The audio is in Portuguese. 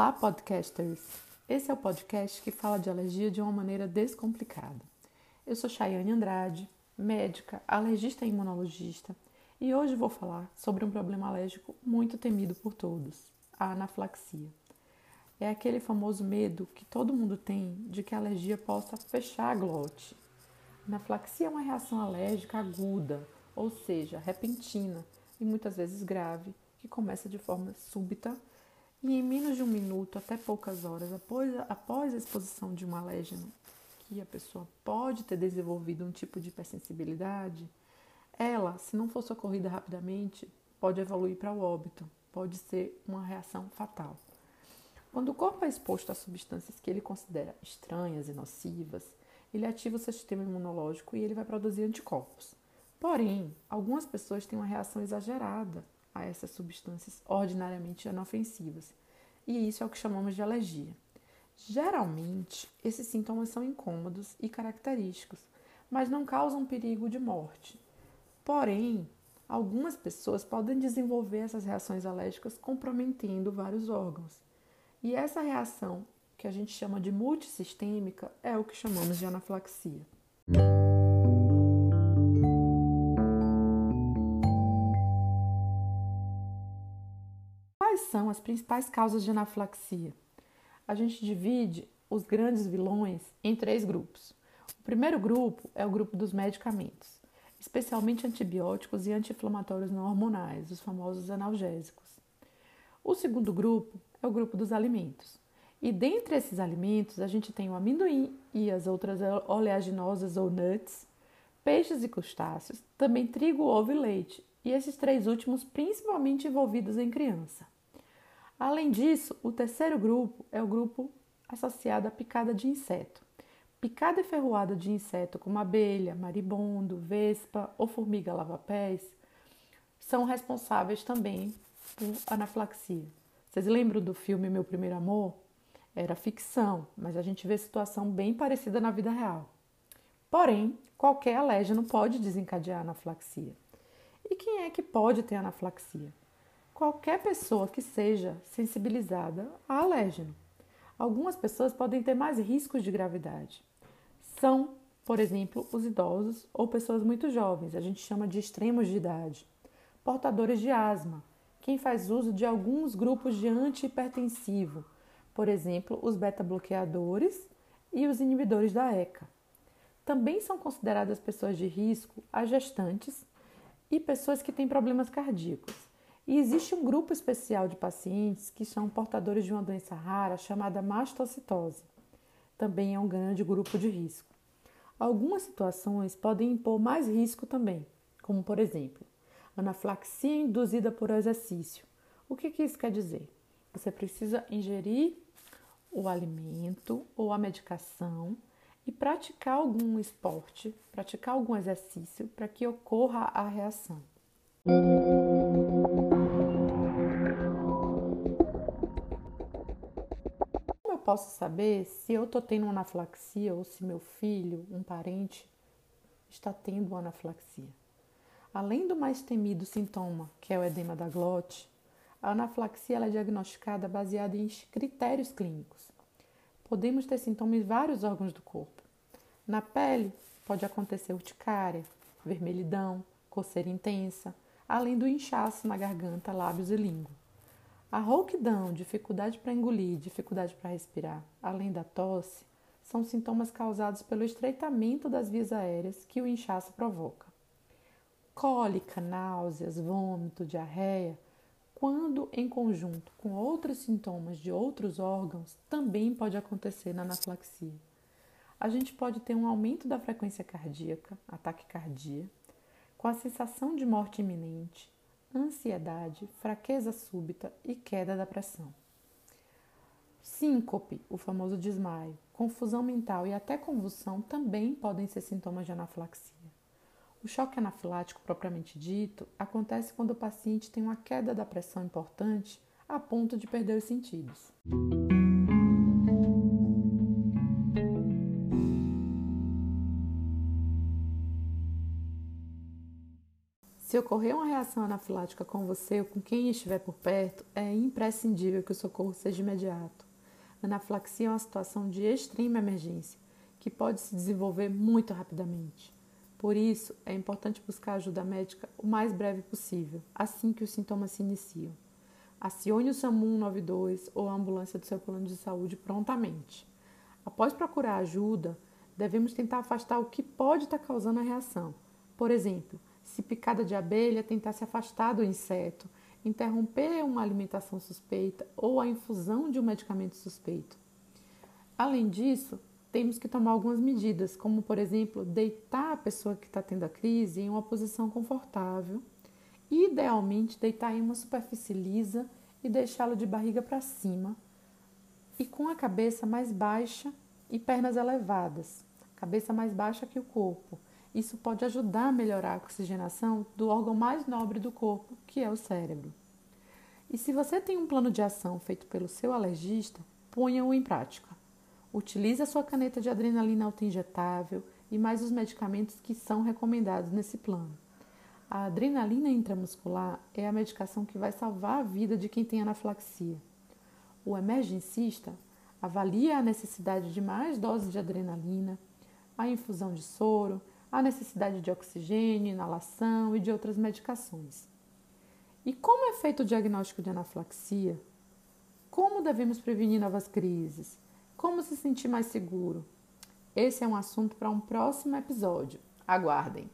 Olá, podcasters! Esse é o podcast que fala de alergia de uma maneira descomplicada. Eu sou Chayane Andrade, médica, alergista e imunologista, e hoje vou falar sobre um problema alérgico muito temido por todos, a anaflaxia. É aquele famoso medo que todo mundo tem de que a alergia possa fechar a glote. Anaflaxia é uma reação alérgica aguda, ou seja, repentina e muitas vezes grave, que começa de forma súbita e em menos de um minuto até poucas horas após, após a exposição de um alérgeno que a pessoa pode ter desenvolvido um tipo de hipersensibilidade, ela, se não for socorrida rapidamente, pode evoluir para o óbito, pode ser uma reação fatal. Quando o corpo é exposto a substâncias que ele considera estranhas e nocivas, ele ativa o seu sistema imunológico e ele vai produzir anticorpos. Porém, algumas pessoas têm uma reação exagerada a essas substâncias ordinariamente inofensivas, e isso é o que chamamos de alergia. Geralmente, esses sintomas são incômodos e característicos, mas não causam perigo de morte. Porém, algumas pessoas podem desenvolver essas reações alérgicas comprometendo vários órgãos. E essa reação, que a gente chama de multissistêmica, é o que chamamos de anaflaxia. Quais são as principais causas de anaflaxia? A gente divide os grandes vilões em três grupos. O primeiro grupo é o grupo dos medicamentos, especialmente antibióticos e anti-inflamatórios não hormonais, os famosos analgésicos. O segundo grupo é o grupo dos alimentos. E dentre esses alimentos, a gente tem o amendoim e as outras oleaginosas ou nuts, peixes e crustáceos, também trigo, ovo e leite, e esses três últimos principalmente envolvidos em criança. Além disso, o terceiro grupo é o grupo associado à picada de inseto. Picada e ferroada de inseto como abelha, maribondo, vespa ou formiga lava-pés são responsáveis também por anaflaxia. Vocês lembram do filme Meu Primeiro Amor? Era ficção, mas a gente vê situação bem parecida na vida real. Porém, qualquer alérgeno pode desencadear anaflaxia. E quem é que pode ter anaflaxia? Qualquer pessoa que seja sensibilizada a alérgeno. Algumas pessoas podem ter mais riscos de gravidade. São, por exemplo, os idosos ou pessoas muito jovens, a gente chama de extremos de idade, portadores de asma, quem faz uso de alguns grupos de antihipertensivo, por exemplo, os beta-bloqueadores e os inibidores da ECA. Também são consideradas pessoas de risco as gestantes e pessoas que têm problemas cardíacos. E existe um grupo especial de pacientes que são portadores de uma doença rara chamada mastocitose. Também é um grande grupo de risco. Algumas situações podem impor mais risco também, como por exemplo, anaflaxia induzida por exercício. O que, que isso quer dizer? Você precisa ingerir o alimento ou a medicação e praticar algum esporte, praticar algum exercício para que ocorra a reação. Posso saber se eu estou tendo anaflaxia ou se meu filho, um parente, está tendo anaflaxia? Além do mais temido sintoma, que é o edema da glote, a anaflaxia é diagnosticada baseada em critérios clínicos. Podemos ter sintomas em vários órgãos do corpo. Na pele, pode acontecer urticária, vermelhidão, coceira intensa, além do inchaço na garganta, lábios e língua. A rouquidão, dificuldade para engolir, dificuldade para respirar, além da tosse, são sintomas causados pelo estreitamento das vias aéreas que o inchaço provoca. Cólica, náuseas, vômito, diarreia, quando em conjunto com outros sintomas de outros órgãos, também pode acontecer na anaflaxia. A gente pode ter um aumento da frequência cardíaca, ataque cardíaco, com a sensação de morte iminente, ansiedade, fraqueza súbita e queda da pressão. Síncope, o famoso desmaio, confusão mental e até convulsão também podem ser sintomas de anaflaxia. O choque anafilático propriamente dito acontece quando o paciente tem uma queda da pressão importante a ponto de perder os sentidos. Se ocorrer uma reação anafilática com você ou com quem estiver por perto, é imprescindível que o socorro seja imediato. Anafilaxia é uma situação de extrema emergência que pode se desenvolver muito rapidamente. Por isso, é importante buscar ajuda médica o mais breve possível, assim que os sintomas se iniciam. Acione o SAMU 192 ou a ambulância do seu plano de saúde prontamente. Após procurar ajuda, devemos tentar afastar o que pode estar causando a reação. Por exemplo, se picada de abelha, tentar se afastar do inseto, interromper uma alimentação suspeita ou a infusão de um medicamento suspeito. Além disso, temos que tomar algumas medidas, como por exemplo, deitar a pessoa que está tendo a crise em uma posição confortável, idealmente deitar em uma superfície lisa e deixá-lo de barriga para cima e com a cabeça mais baixa e pernas elevadas, cabeça mais baixa que o corpo. Isso pode ajudar a melhorar a oxigenação do órgão mais nobre do corpo, que é o cérebro. E se você tem um plano de ação feito pelo seu alergista, ponha-o em prática. Utilize a sua caneta de adrenalina autoinjetável e mais os medicamentos que são recomendados nesse plano. A adrenalina intramuscular é a medicação que vai salvar a vida de quem tem anafilaxia. O emergencista avalia a necessidade de mais doses de adrenalina, a infusão de soro, a necessidade de oxigênio, inalação e de outras medicações. E como é feito o diagnóstico de anafilaxia? Como devemos prevenir novas crises? Como se sentir mais seguro? Esse é um assunto para um próximo episódio. Aguardem!